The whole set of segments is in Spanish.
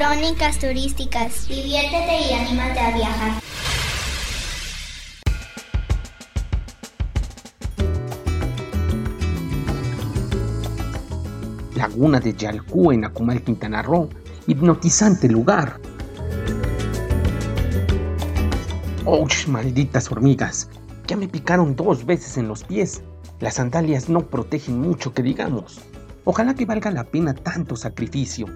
Crónicas turísticas. Diviértete y anímate a viajar. Laguna de Yalcú en Acumal, Quintana Roo. Hipnotizante lugar. ¡Oh, malditas hormigas! Ya me picaron dos veces en los pies. Las sandalias no protegen mucho que digamos. Ojalá que valga la pena tanto sacrificio.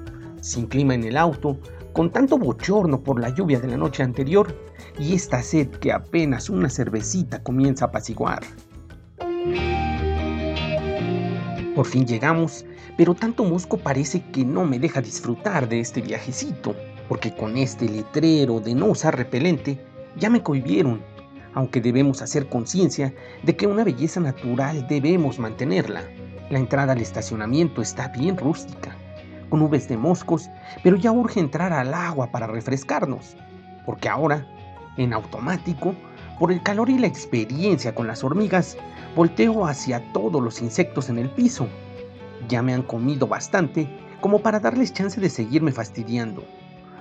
Sin clima en el auto, con tanto bochorno por la lluvia de la noche anterior y esta sed que apenas una cervecita comienza a apaciguar. Por fin llegamos, pero tanto mosco parece que no me deja disfrutar de este viajecito, porque con este letrero de no usar repelente ya me cohibieron, aunque debemos hacer conciencia de que una belleza natural debemos mantenerla. La entrada al estacionamiento está bien rústica, nubes de moscos, pero ya urge entrar al agua para refrescarnos, porque ahora, en automático, por el calor y la experiencia con las hormigas, volteo hacia todos los insectos en el piso. Ya me han comido bastante como para darles chance de seguirme fastidiando.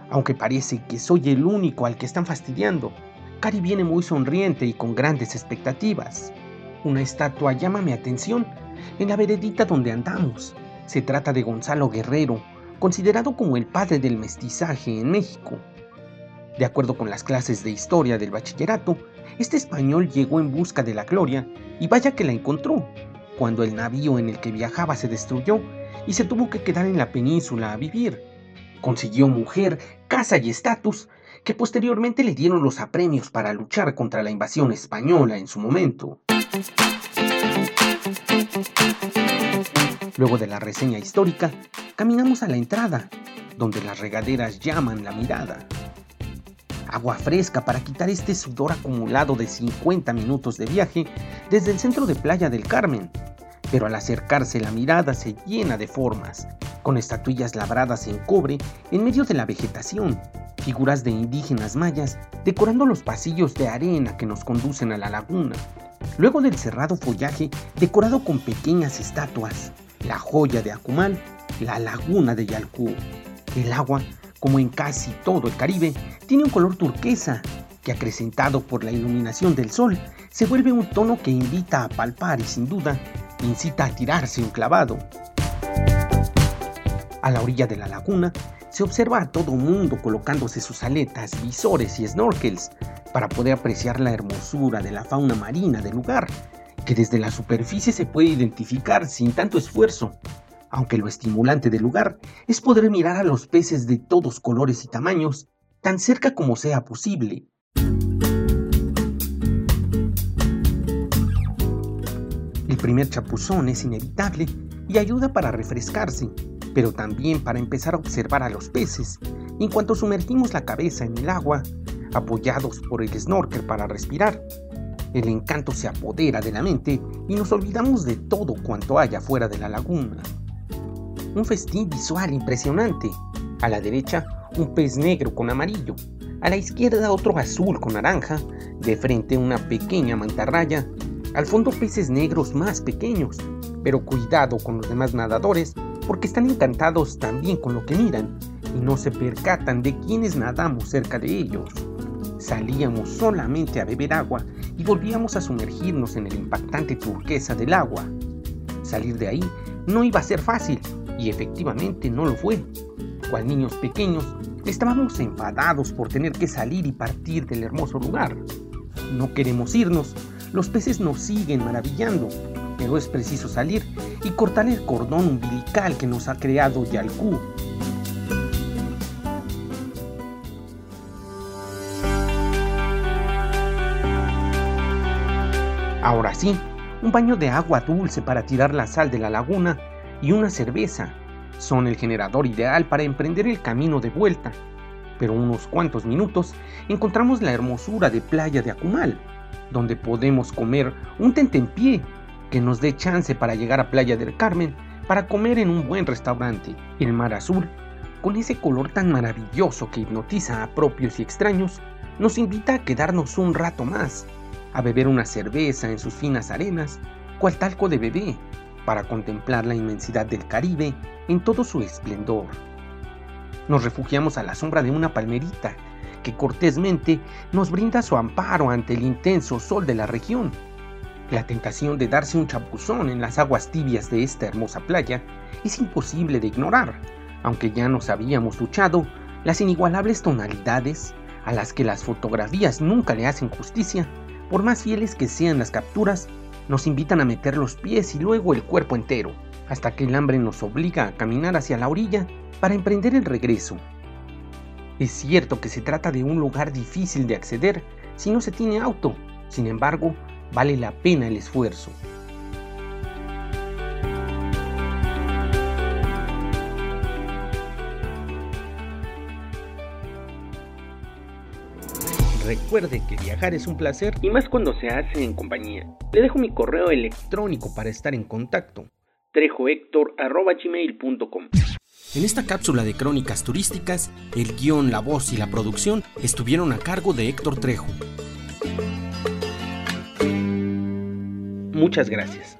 Aunque parece que soy el único al que están fastidiando, Cari viene muy sonriente y con grandes expectativas. Una estatua llama mi atención en la veredita donde andamos. Se trata de Gonzalo Guerrero, considerado como el padre del mestizaje en México. De acuerdo con las clases de historia del bachillerato, este español llegó en busca de la gloria y vaya que la encontró, cuando el navío en el que viajaba se destruyó y se tuvo que quedar en la península a vivir. Consiguió mujer, casa y estatus que posteriormente le dieron los apremios para luchar contra la invasión española en su momento. Luego de la reseña histórica, caminamos a la entrada, donde las regaderas llaman la mirada. Agua fresca para quitar este sudor acumulado de 50 minutos de viaje desde el centro de Playa del Carmen. Pero al acercarse la mirada se llena de formas, con estatuillas labradas en cobre en medio de la vegetación, figuras de indígenas mayas decorando los pasillos de arena que nos conducen a la laguna. Luego del cerrado follaje decorado con pequeñas estatuas, la joya de Acumal, la laguna de Yalcú. El agua, como en casi todo el Caribe, tiene un color turquesa que acrecentado por la iluminación del sol se vuelve un tono que invita a palpar y sin duda incita a tirarse un clavado. A la orilla de la laguna se observa a todo mundo colocándose sus aletas, visores y snorkels para poder apreciar la hermosura de la fauna marina del lugar, que desde la superficie se puede identificar sin tanto esfuerzo, aunque lo estimulante del lugar es poder mirar a los peces de todos colores y tamaños, tan cerca como sea posible. El primer chapuzón es inevitable y ayuda para refrescarse, pero también para empezar a observar a los peces en cuanto sumergimos la cabeza en el agua, apoyados por el snorkel para respirar. El encanto se apodera de la mente y nos olvidamos de todo cuanto haya fuera de la laguna. Un festín visual impresionante. A la derecha, un pez negro con amarillo. A la izquierda, otro azul con naranja. De frente, una pequeña mantarraya. Al fondo, peces negros más pequeños. Pero cuidado con los demás nadadores, porque están encantados también con lo que miran y no se percatan de quienes nadamos cerca de ellos. Salíamos solamente a beber agua y volvíamos a sumergirnos en el impactante turquesa del agua. Salir de ahí no iba a ser fácil, y efectivamente no lo fue. Cual niños pequeños, estábamos enfadados por tener que salir y partir del hermoso lugar. No queremos irnos, los peces nos siguen maravillando, pero es preciso salir y cortar el cordón umbilical que nos ha creado Yalcú. Ahora sí, un baño de agua dulce para tirar la sal de la laguna y una cerveza son el generador ideal para emprender el camino de vuelta. Pero unos cuantos minutos encontramos la hermosura de playa de Acumal, donde podemos comer un tentempié que nos dé chance para llegar a Playa del Carmen para comer en un buen restaurante. El mar azul, con ese color tan maravilloso que hipnotiza a propios y extraños, nos invita a quedarnos un rato más, a beber una cerveza en sus finas arenas, cual talco de bebé, para contemplar la inmensidad del Caribe en todo su esplendor. Nos refugiamos a la sombra de una palmerita que cortésmente nos brinda su amparo ante el intenso sol de la región. La tentación de darse un chapuzón en las aguas tibias de esta hermosa playa es imposible de ignorar, aunque ya nos habíamos duchado las inigualables tonalidades a las que las fotografías nunca le hacen justicia, por más fieles que sean las capturas, nos invitan a meter los pies y luego el cuerpo entero, hasta que el hambre nos obliga a caminar hacia la orilla para emprender el regreso. Es cierto que se trata de un lugar difícil de acceder si no se tiene auto, sin embargo, vale la pena el esfuerzo. Recuerde que viajar es un placer y más cuando se hace en compañía. Le dejo mi correo electrónico para estar en contacto. trejohector.gmail.com En esta cápsula de crónicas turísticas, el guion, la voz y la producción estuvieron a cargo de Héctor Trejo. Muchas gracias.